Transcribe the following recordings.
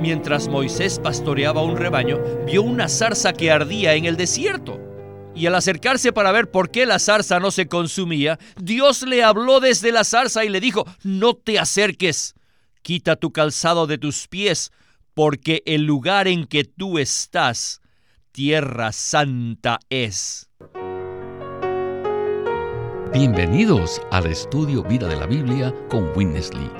mientras Moisés pastoreaba un rebaño, vio una zarza que ardía en el desierto. Y al acercarse para ver por qué la zarza no se consumía, Dios le habló desde la zarza y le dijo, no te acerques, quita tu calzado de tus pies, porque el lugar en que tú estás, tierra santa es. Bienvenidos al estudio Vida de la Biblia con Witness Lee.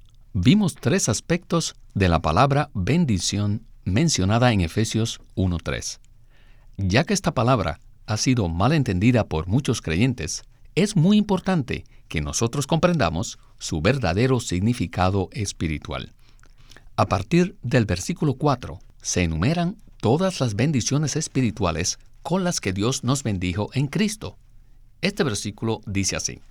vimos tres aspectos de la palabra bendición mencionada en Efesios 1.3. Ya que esta palabra ha sido mal entendida por muchos creyentes, es muy importante que nosotros comprendamos su verdadero significado espiritual. A partir del versículo 4 se enumeran todas las bendiciones espirituales con las que Dios nos bendijo en Cristo. Este versículo dice así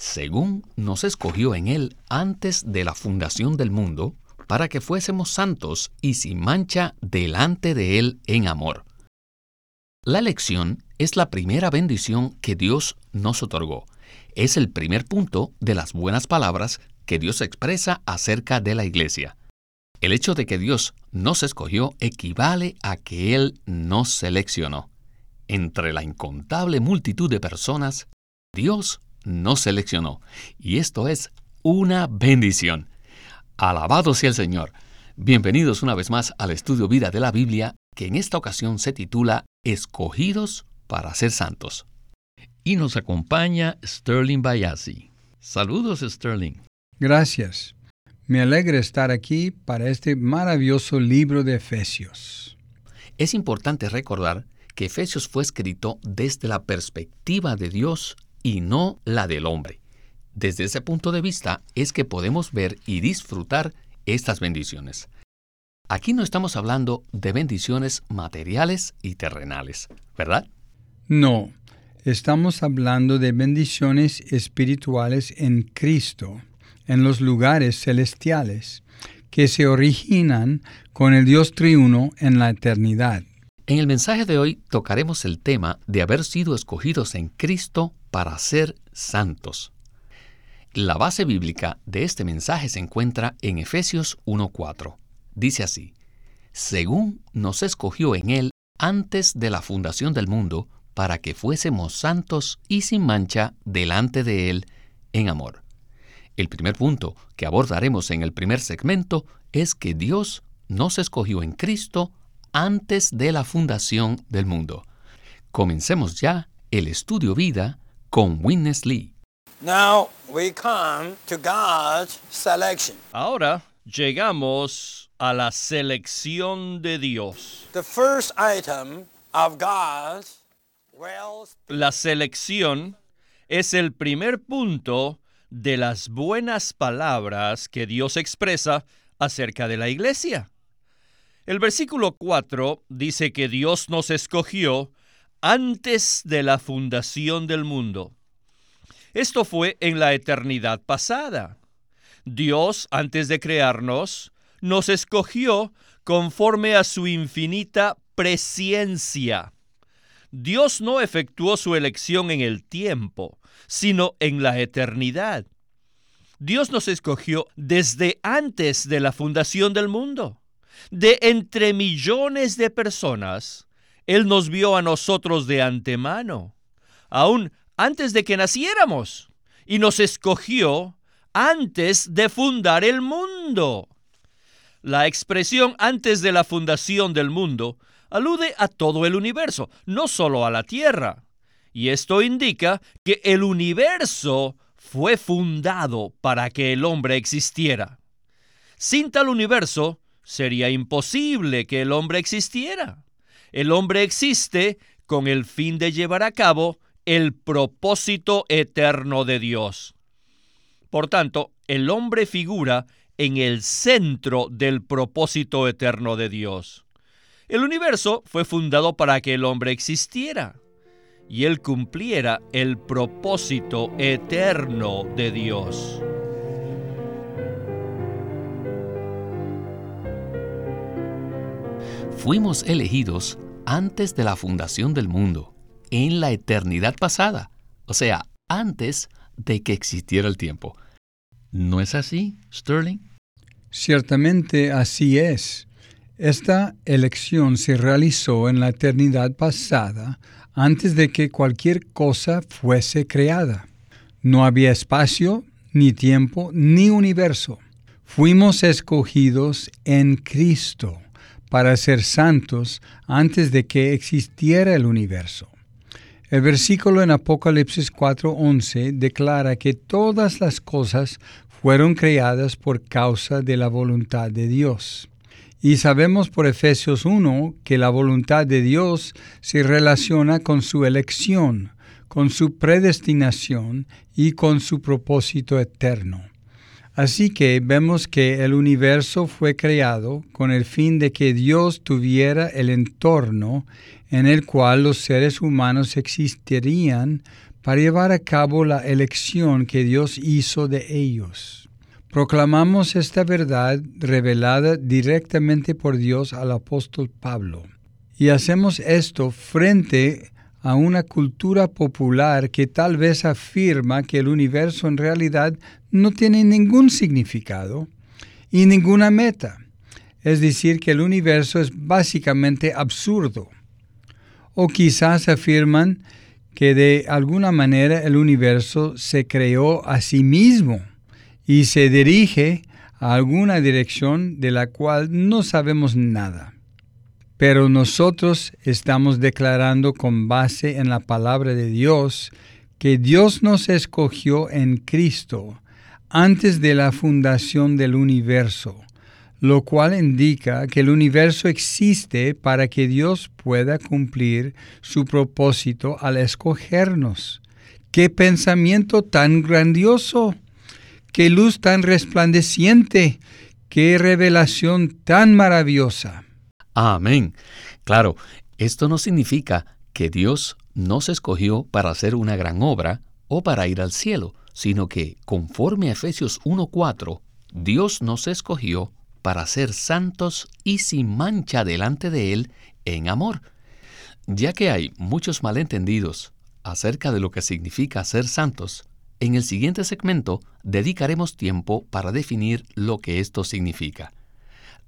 según nos escogió en Él antes de la fundación del mundo, para que fuésemos santos y sin mancha delante de Él en amor. La elección es la primera bendición que Dios nos otorgó. Es el primer punto de las buenas palabras que Dios expresa acerca de la iglesia. El hecho de que Dios nos escogió equivale a que Él nos seleccionó. Entre la incontable multitud de personas, Dios no seleccionó. Y esto es una bendición. Alabado sea el Señor. Bienvenidos una vez más al estudio vida de la Biblia, que en esta ocasión se titula Escogidos para ser santos. Y nos acompaña Sterling Bayasi. Saludos, Sterling. Gracias. Me alegra estar aquí para este maravilloso libro de Efesios. Es importante recordar que Efesios fue escrito desde la perspectiva de Dios y no la del hombre. Desde ese punto de vista es que podemos ver y disfrutar estas bendiciones. Aquí no estamos hablando de bendiciones materiales y terrenales, ¿verdad? No, estamos hablando de bendiciones espirituales en Cristo, en los lugares celestiales, que se originan con el Dios triuno en la eternidad. En el mensaje de hoy tocaremos el tema de haber sido escogidos en Cristo para ser santos. La base bíblica de este mensaje se encuentra en Efesios 1.4. Dice así, según nos escogió en Él antes de la fundación del mundo, para que fuésemos santos y sin mancha delante de Él en amor. El primer punto que abordaremos en el primer segmento es que Dios nos escogió en Cristo antes de la fundación del mundo. Comencemos ya el estudio vida con Witness Lee. Ahora llegamos a la selección de Dios. la selección es el primer punto de las buenas palabras que Dios expresa acerca de la iglesia. El versículo 4 dice que Dios nos escogió antes de la fundación del mundo. Esto fue en la eternidad pasada. Dios, antes de crearnos, nos escogió conforme a su infinita presciencia. Dios no efectuó su elección en el tiempo, sino en la eternidad. Dios nos escogió desde antes de la fundación del mundo. De entre millones de personas, él nos vio a nosotros de antemano, aún antes de que naciéramos, y nos escogió antes de fundar el mundo. La expresión antes de la fundación del mundo alude a todo el universo, no solo a la Tierra. Y esto indica que el universo fue fundado para que el hombre existiera. Sin tal universo, sería imposible que el hombre existiera. El hombre existe con el fin de llevar a cabo el propósito eterno de Dios. Por tanto, el hombre figura en el centro del propósito eterno de Dios. El universo fue fundado para que el hombre existiera y él cumpliera el propósito eterno de Dios. Fuimos elegidos antes de la fundación del mundo, en la eternidad pasada, o sea, antes de que existiera el tiempo. ¿No es así, Sterling? Ciertamente así es. Esta elección se realizó en la eternidad pasada, antes de que cualquier cosa fuese creada. No había espacio, ni tiempo, ni universo. Fuimos escogidos en Cristo para ser santos antes de que existiera el universo. El versículo en Apocalipsis 4:11 declara que todas las cosas fueron creadas por causa de la voluntad de Dios. Y sabemos por Efesios 1 que la voluntad de Dios se relaciona con su elección, con su predestinación y con su propósito eterno. Así que vemos que el universo fue creado con el fin de que Dios tuviera el entorno en el cual los seres humanos existirían para llevar a cabo la elección que Dios hizo de ellos. Proclamamos esta verdad revelada directamente por Dios al apóstol Pablo. Y hacemos esto frente a una cultura popular que tal vez afirma que el universo en realidad no tiene ningún significado y ninguna meta. Es decir, que el universo es básicamente absurdo. O quizás afirman que de alguna manera el universo se creó a sí mismo y se dirige a alguna dirección de la cual no sabemos nada. Pero nosotros estamos declarando con base en la palabra de Dios que Dios nos escogió en Cristo antes de la fundación del universo, lo cual indica que el universo existe para que Dios pueda cumplir su propósito al escogernos. ¡Qué pensamiento tan grandioso! ¡Qué luz tan resplandeciente! ¡Qué revelación tan maravillosa! Amén. Claro, esto no significa que Dios nos escogió para hacer una gran obra o para ir al cielo, sino que, conforme a Efesios 1.4, Dios nos escogió para ser santos y sin mancha delante de Él en amor. Ya que hay muchos malentendidos acerca de lo que significa ser santos, en el siguiente segmento dedicaremos tiempo para definir lo que esto significa.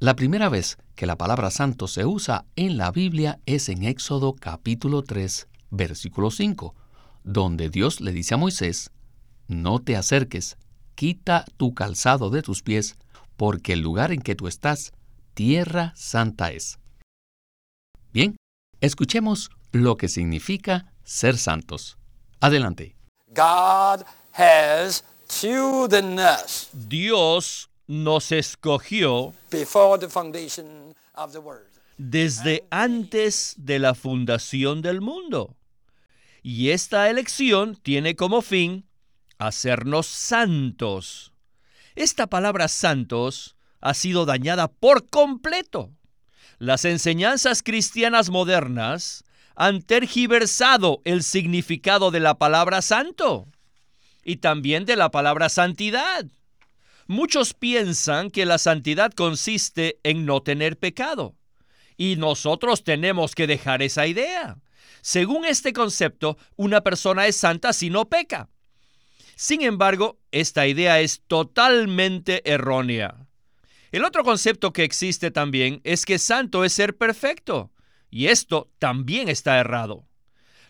La primera vez que la palabra santo se usa en la Biblia es en Éxodo capítulo 3, versículo 5, donde Dios le dice a Moisés, No te acerques, quita tu calzado de tus pies, porque el lugar en que tú estás, tierra santa es. Bien, escuchemos lo que significa ser santos. Adelante. Dios nos escogió desde antes de la fundación del mundo. Y esta elección tiene como fin hacernos santos. Esta palabra santos ha sido dañada por completo. Las enseñanzas cristianas modernas han tergiversado el significado de la palabra santo y también de la palabra santidad. Muchos piensan que la santidad consiste en no tener pecado. Y nosotros tenemos que dejar esa idea. Según este concepto, una persona es santa si no peca. Sin embargo, esta idea es totalmente errónea. El otro concepto que existe también es que santo es ser perfecto, y esto también está errado.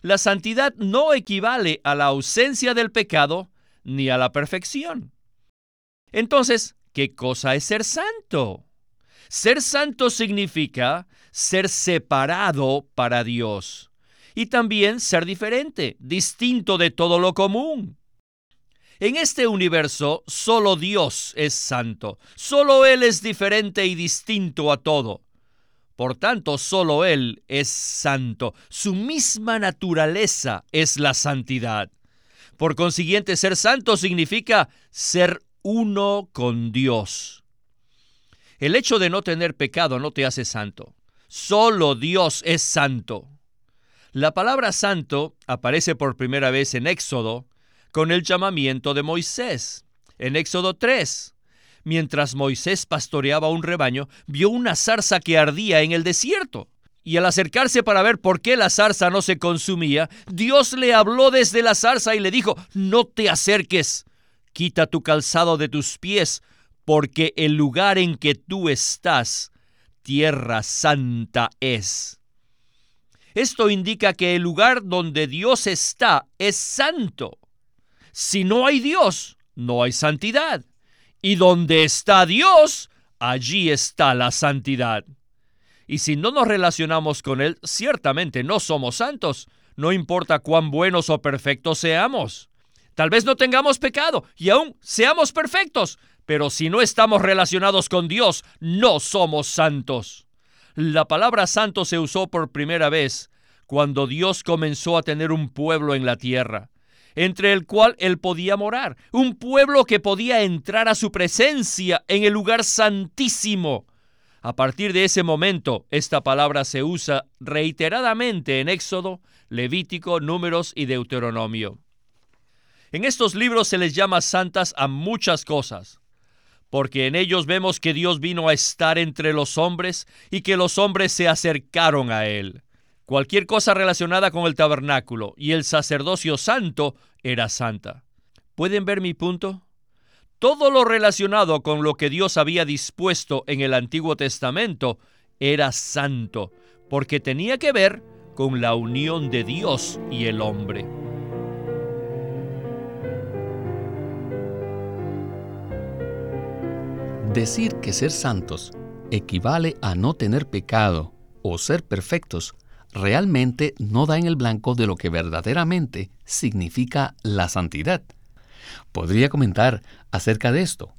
La santidad no equivale a la ausencia del pecado ni a la perfección. Entonces, ¿qué cosa es ser santo? Ser santo significa ser separado para Dios y también ser diferente, distinto de todo lo común. En este universo solo Dios es santo, solo Él es diferente y distinto a todo. Por tanto, solo Él es santo, su misma naturaleza es la santidad. Por consiguiente, ser santo significa ser uno con Dios. El hecho de no tener pecado no te hace santo. Solo Dios es santo. La palabra santo aparece por primera vez en Éxodo con el llamamiento de Moisés. En Éxodo 3, mientras Moisés pastoreaba un rebaño, vio una zarza que ardía en el desierto. Y al acercarse para ver por qué la zarza no se consumía, Dios le habló desde la zarza y le dijo, no te acerques, quita tu calzado de tus pies, porque el lugar en que tú estás tierra santa es. Esto indica que el lugar donde Dios está es santo. Si no hay Dios, no hay santidad. Y donde está Dios, allí está la santidad. Y si no nos relacionamos con Él, ciertamente no somos santos, no importa cuán buenos o perfectos seamos. Tal vez no tengamos pecado y aún seamos perfectos, pero si no estamos relacionados con Dios, no somos santos. La palabra santo se usó por primera vez cuando Dios comenzó a tener un pueblo en la tierra, entre el cual él podía morar, un pueblo que podía entrar a su presencia en el lugar santísimo. A partir de ese momento, esta palabra se usa reiteradamente en Éxodo, Levítico, Números y Deuteronomio. En estos libros se les llama santas a muchas cosas porque en ellos vemos que Dios vino a estar entre los hombres y que los hombres se acercaron a Él. Cualquier cosa relacionada con el tabernáculo y el sacerdocio santo era santa. ¿Pueden ver mi punto? Todo lo relacionado con lo que Dios había dispuesto en el Antiguo Testamento era santo, porque tenía que ver con la unión de Dios y el hombre. Decir que ser santos equivale a no tener pecado o ser perfectos realmente no da en el blanco de lo que verdaderamente significa la santidad. ¿Podría comentar acerca de esto?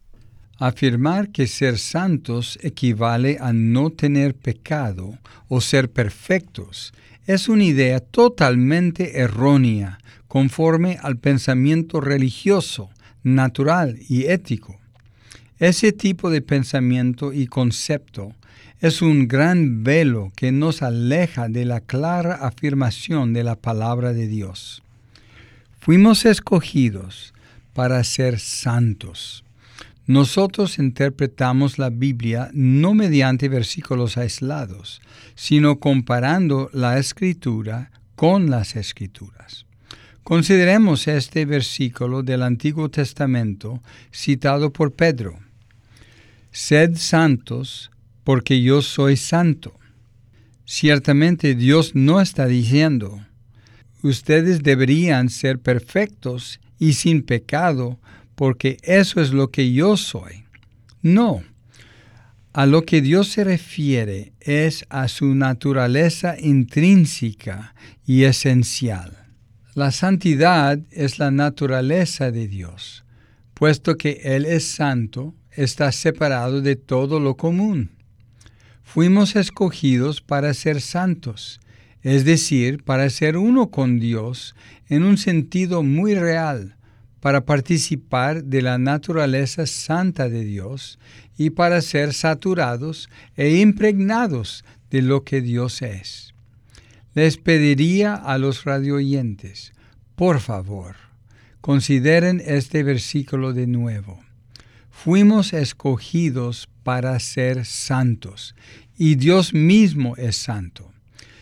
Afirmar que ser santos equivale a no tener pecado o ser perfectos es una idea totalmente errónea conforme al pensamiento religioso, natural y ético. Ese tipo de pensamiento y concepto es un gran velo que nos aleja de la clara afirmación de la palabra de Dios. Fuimos escogidos para ser santos. Nosotros interpretamos la Biblia no mediante versículos aislados, sino comparando la escritura con las escrituras. Consideremos este versículo del Antiguo Testamento citado por Pedro. Sed santos, porque yo soy santo. Ciertamente Dios no está diciendo, ustedes deberían ser perfectos y sin pecado, porque eso es lo que yo soy. No. A lo que Dios se refiere es a su naturaleza intrínseca y esencial. La santidad es la naturaleza de Dios, puesto que Él es santo, está separado de todo lo común. Fuimos escogidos para ser santos, es decir, para ser uno con Dios en un sentido muy real, para participar de la naturaleza santa de Dios y para ser saturados e impregnados de lo que Dios es. Les pediría a los radioyentes, por favor, consideren este versículo de nuevo. Fuimos escogidos para ser santos, y Dios mismo es santo.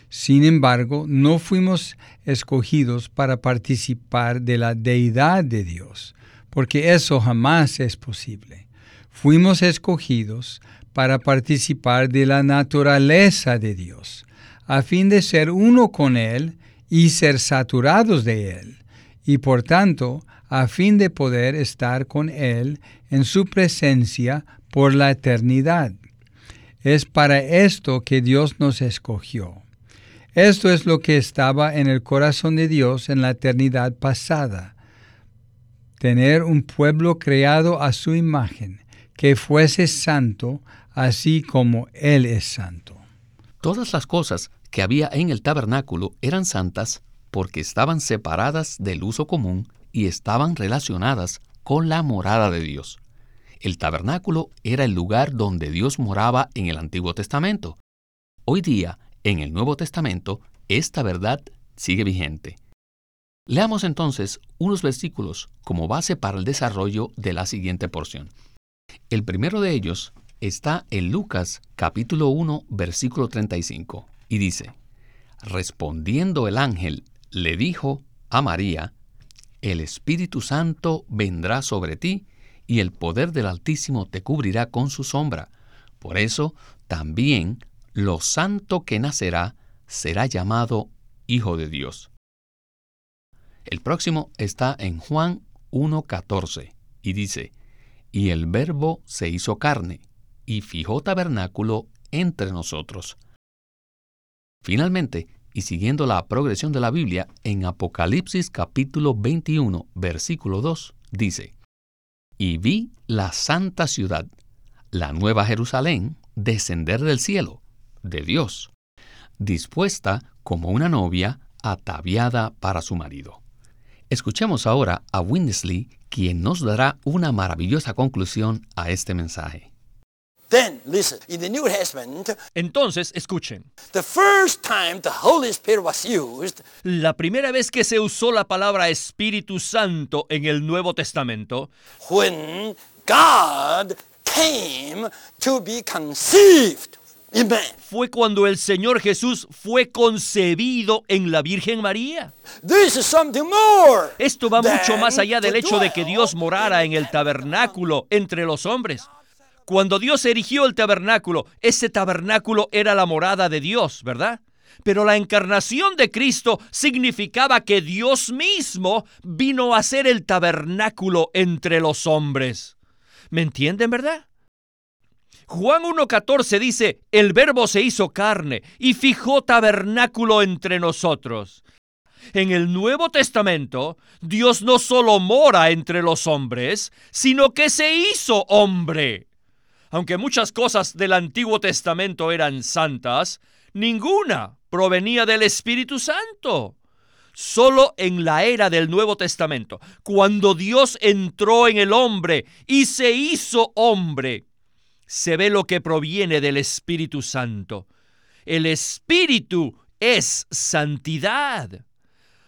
Sin embargo, no fuimos escogidos para participar de la deidad de Dios, porque eso jamás es posible. Fuimos escogidos para participar de la naturaleza de Dios, a fin de ser uno con Él y ser saturados de Él, y por tanto a fin de poder estar con Él en su presencia por la eternidad. Es para esto que Dios nos escogió. Esto es lo que estaba en el corazón de Dios en la eternidad pasada. Tener un pueblo creado a su imagen, que fuese santo, así como Él es santo. Todas las cosas que había en el tabernáculo eran santas porque estaban separadas del uso común y estaban relacionadas con la morada de Dios. El tabernáculo era el lugar donde Dios moraba en el Antiguo Testamento. Hoy día, en el Nuevo Testamento, esta verdad sigue vigente. Leamos entonces unos versículos como base para el desarrollo de la siguiente porción. El primero de ellos está en Lucas capítulo 1 versículo 35 y dice, Respondiendo el ángel, le dijo a María, El Espíritu Santo vendrá sobre ti y el poder del Altísimo te cubrirá con su sombra. Por eso también lo santo que nacerá será llamado Hijo de Dios. El próximo está en Juan 1.14 y dice, Y el Verbo se hizo carne y fijó tabernáculo entre nosotros. Finalmente, y siguiendo la progresión de la Biblia, en Apocalipsis capítulo 21, versículo 2, dice, Y vi la santa ciudad, la nueva Jerusalén, descender del cielo, de Dios, dispuesta como una novia ataviada para su marido. Escuchemos ahora a Winnesley, quien nos dará una maravillosa conclusión a este mensaje. Entonces, escuchen. la primera vez que se usó la palabra Espíritu Santo en el Nuevo Testamento, when God came to be conceived fue cuando el Señor Jesús fue concebido en la Virgen María. Esto va mucho más allá del hecho de que Dios morara en el tabernáculo entre los hombres. Cuando Dios erigió el tabernáculo, ese tabernáculo era la morada de Dios, ¿verdad? Pero la encarnación de Cristo significaba que Dios mismo vino a ser el tabernáculo entre los hombres. ¿Me entienden, verdad? Juan 1.14 dice, el verbo se hizo carne y fijó tabernáculo entre nosotros. En el Nuevo Testamento, Dios no solo mora entre los hombres, sino que se hizo hombre. Aunque muchas cosas del Antiguo Testamento eran santas, ninguna provenía del Espíritu Santo. Solo en la era del Nuevo Testamento, cuando Dios entró en el hombre y se hizo hombre, se ve lo que proviene del Espíritu Santo. El Espíritu es santidad.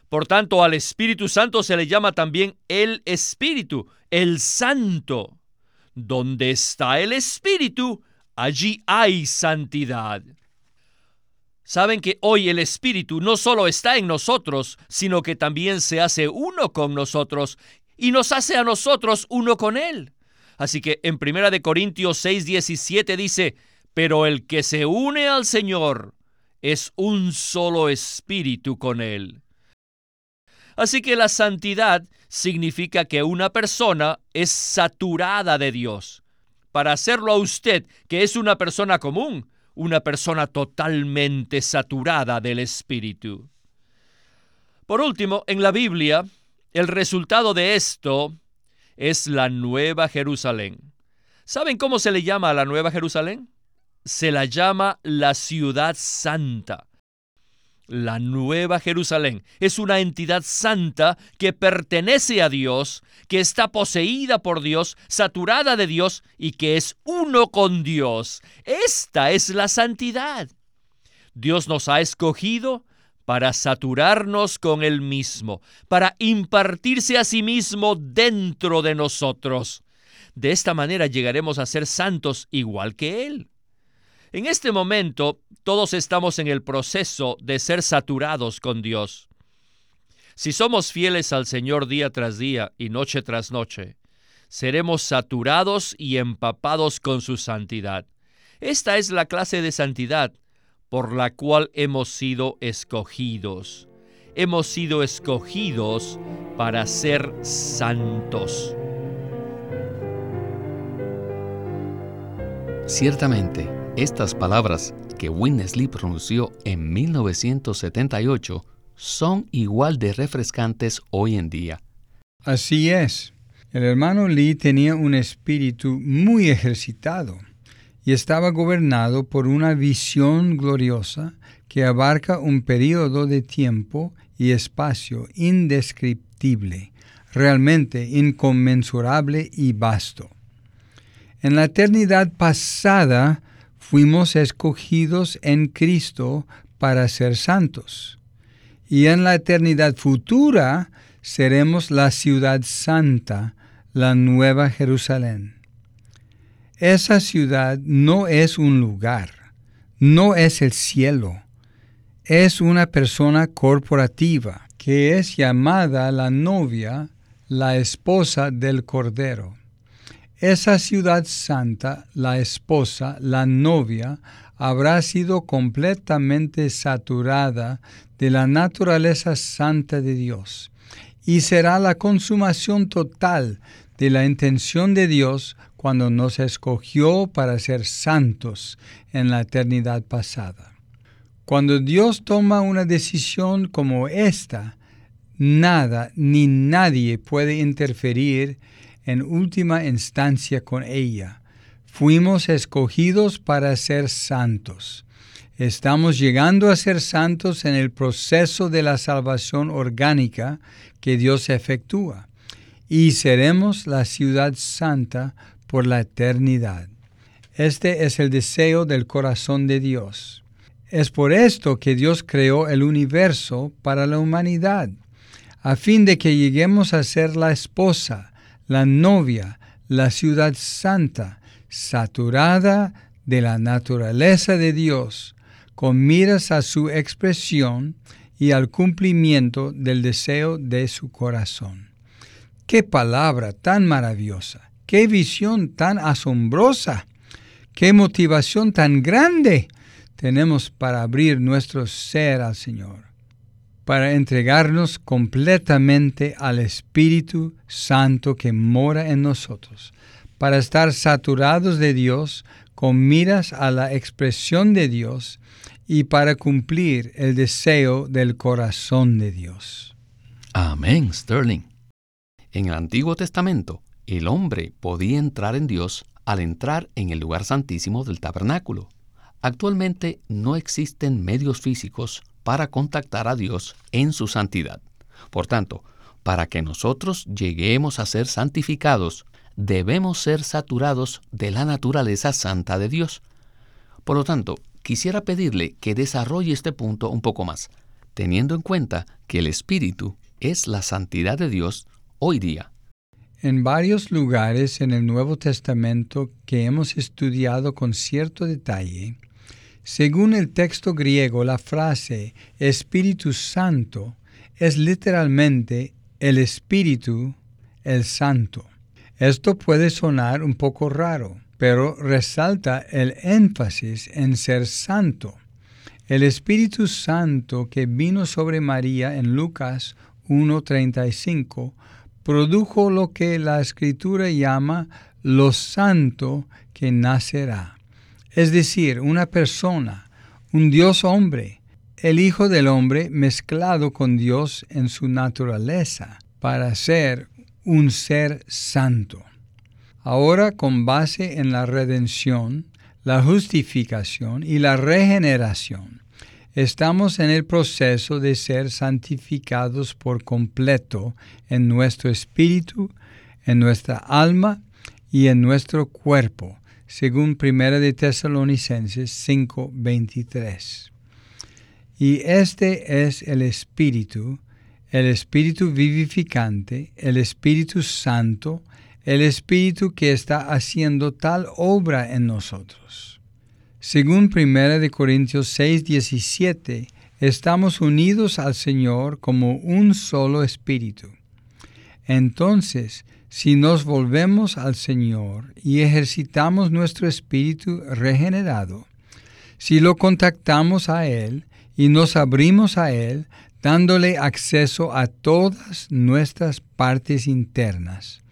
Por tanto, al Espíritu Santo se le llama también el Espíritu, el Santo. Donde está el Espíritu, allí hay santidad. Saben que hoy el Espíritu no solo está en nosotros, sino que también se hace uno con nosotros y nos hace a nosotros uno con Él. Así que en 1 de Corintios 6:17 dice, "Pero el que se une al Señor es un solo espíritu con él." Así que la santidad significa que una persona es saturada de Dios. Para hacerlo a usted, que es una persona común, una persona totalmente saturada del Espíritu. Por último, en la Biblia, el resultado de esto es la Nueva Jerusalén. ¿Saben cómo se le llama a la Nueva Jerusalén? Se la llama la ciudad santa. La Nueva Jerusalén es una entidad santa que pertenece a Dios, que está poseída por Dios, saturada de Dios y que es uno con Dios. Esta es la santidad. Dios nos ha escogido para saturarnos con Él mismo, para impartirse a sí mismo dentro de nosotros. De esta manera llegaremos a ser santos igual que Él. En este momento todos estamos en el proceso de ser saturados con Dios. Si somos fieles al Señor día tras día y noche tras noche, seremos saturados y empapados con su santidad. Esta es la clase de santidad por la cual hemos sido escogidos. Hemos sido escogidos para ser santos. Ciertamente, estas palabras que Winnesley pronunció en 1978 son igual de refrescantes hoy en día. Así es. El hermano Lee tenía un espíritu muy ejercitado y estaba gobernado por una visión gloriosa que abarca un periodo de tiempo y espacio indescriptible, realmente inconmensurable y vasto. En la eternidad pasada fuimos escogidos en Cristo para ser santos. Y en la eternidad futura seremos la ciudad santa, la nueva Jerusalén. Esa ciudad no es un lugar, no es el cielo, es una persona corporativa que es llamada la novia, la esposa del Cordero. Esa ciudad santa, la esposa, la novia, habrá sido completamente saturada de la naturaleza santa de Dios y será la consumación total de la intención de Dios cuando nos escogió para ser santos en la eternidad pasada. Cuando Dios toma una decisión como esta, nada ni nadie puede interferir en última instancia con ella. Fuimos escogidos para ser santos. Estamos llegando a ser santos en el proceso de la salvación orgánica que Dios efectúa y seremos la ciudad santa por la eternidad. Este es el deseo del corazón de Dios. Es por esto que Dios creó el universo para la humanidad, a fin de que lleguemos a ser la esposa, la novia, la ciudad santa, saturada de la naturaleza de Dios, con miras a su expresión y al cumplimiento del deseo de su corazón. ¡Qué palabra tan maravillosa! ¡Qué visión tan asombrosa! ¡Qué motivación tan grande tenemos para abrir nuestro ser al Señor! Para entregarnos completamente al Espíritu Santo que mora en nosotros, para estar saturados de Dios con miras a la expresión de Dios y para cumplir el deseo del corazón de Dios. Amén, Sterling. En el Antiguo Testamento, el hombre podía entrar en Dios al entrar en el lugar santísimo del tabernáculo. Actualmente no existen medios físicos para contactar a Dios en su santidad. Por tanto, para que nosotros lleguemos a ser santificados, debemos ser saturados de la naturaleza santa de Dios. Por lo tanto, quisiera pedirle que desarrolle este punto un poco más, teniendo en cuenta que el Espíritu es la santidad de Dios hoy día. En varios lugares en el Nuevo Testamento que hemos estudiado con cierto detalle, según el texto griego, la frase Espíritu Santo es literalmente el Espíritu, el Santo. Esto puede sonar un poco raro, pero resalta el énfasis en ser santo. El Espíritu Santo que vino sobre María en Lucas 1.35 produjo lo que la Escritura llama lo santo que nacerá es decir, una persona, un Dios hombre, el Hijo del Hombre mezclado con Dios en su naturaleza para ser un ser santo. Ahora con base en la redención, la justificación y la regeneración, estamos en el proceso de ser santificados por completo en nuestro espíritu, en nuestra alma y en nuestro cuerpo según Primera de Tesalonicenses 5:23. Y este es el Espíritu, el Espíritu vivificante, el Espíritu Santo, el Espíritu que está haciendo tal obra en nosotros. Según Primera de Corintios 6:17, estamos unidos al Señor como un solo Espíritu. Entonces, si nos volvemos al Señor y ejercitamos nuestro espíritu regenerado, si lo contactamos a Él y nos abrimos a Él, dándole acceso a todas nuestras partes internas,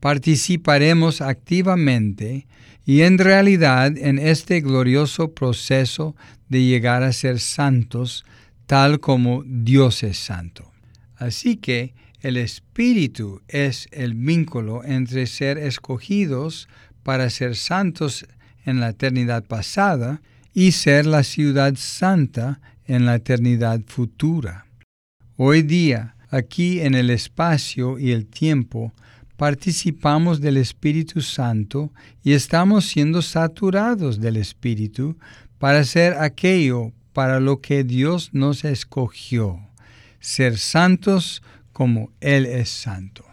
participaremos activamente y en realidad en este glorioso proceso de llegar a ser santos tal como Dios es santo. Así que el Espíritu es el vínculo entre ser escogidos para ser santos en la eternidad pasada y ser la ciudad santa en la eternidad futura. Hoy día, aquí en el espacio y el tiempo, participamos del Espíritu Santo y estamos siendo saturados del Espíritu para hacer aquello para lo que Dios nos escogió, ser santos como Él es santo.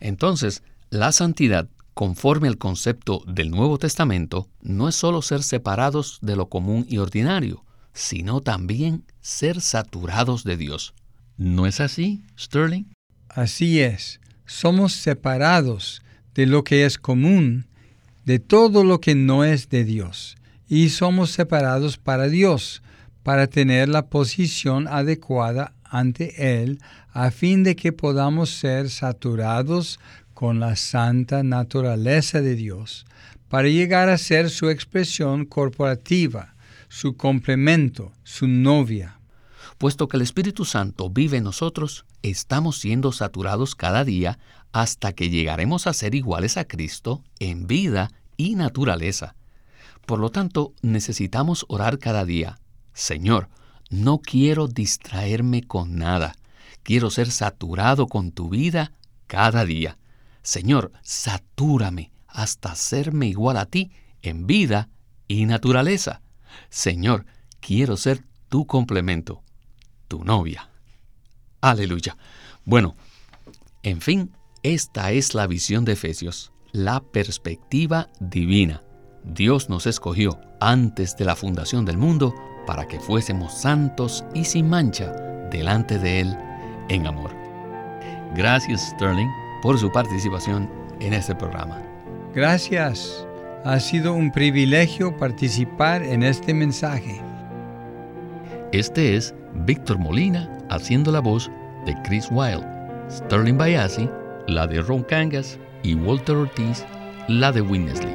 Entonces, la santidad, conforme al concepto del Nuevo Testamento, no es solo ser separados de lo común y ordinario, sino también ser saturados de Dios. ¿No es así, Sterling? Así es. Somos separados de lo que es común, de todo lo que no es de Dios, y somos separados para Dios, para tener la posición adecuada ante Él, a fin de que podamos ser saturados con la santa naturaleza de Dios, para llegar a ser su expresión corporativa, su complemento, su novia. Puesto que el Espíritu Santo vive en nosotros, estamos siendo saturados cada día hasta que llegaremos a ser iguales a Cristo en vida y naturaleza. Por lo tanto, necesitamos orar cada día. Señor, no quiero distraerme con nada. Quiero ser saturado con tu vida cada día. Señor, satúrame hasta hacerme igual a ti en vida y naturaleza. Señor, quiero ser tu complemento, tu novia. Aleluya. Bueno, en fin, esta es la visión de Efesios, la perspectiva divina. Dios nos escogió antes de la fundación del mundo para que fuésemos santos y sin mancha delante de Él en amor. Gracias Sterling por su participación en este programa. Gracias. Ha sido un privilegio participar en este mensaje. Este es Víctor Molina haciendo la voz de Chris Wilde, Sterling Bayasi, la de Ron Cangas y Walter Ortiz, la de Winnesley.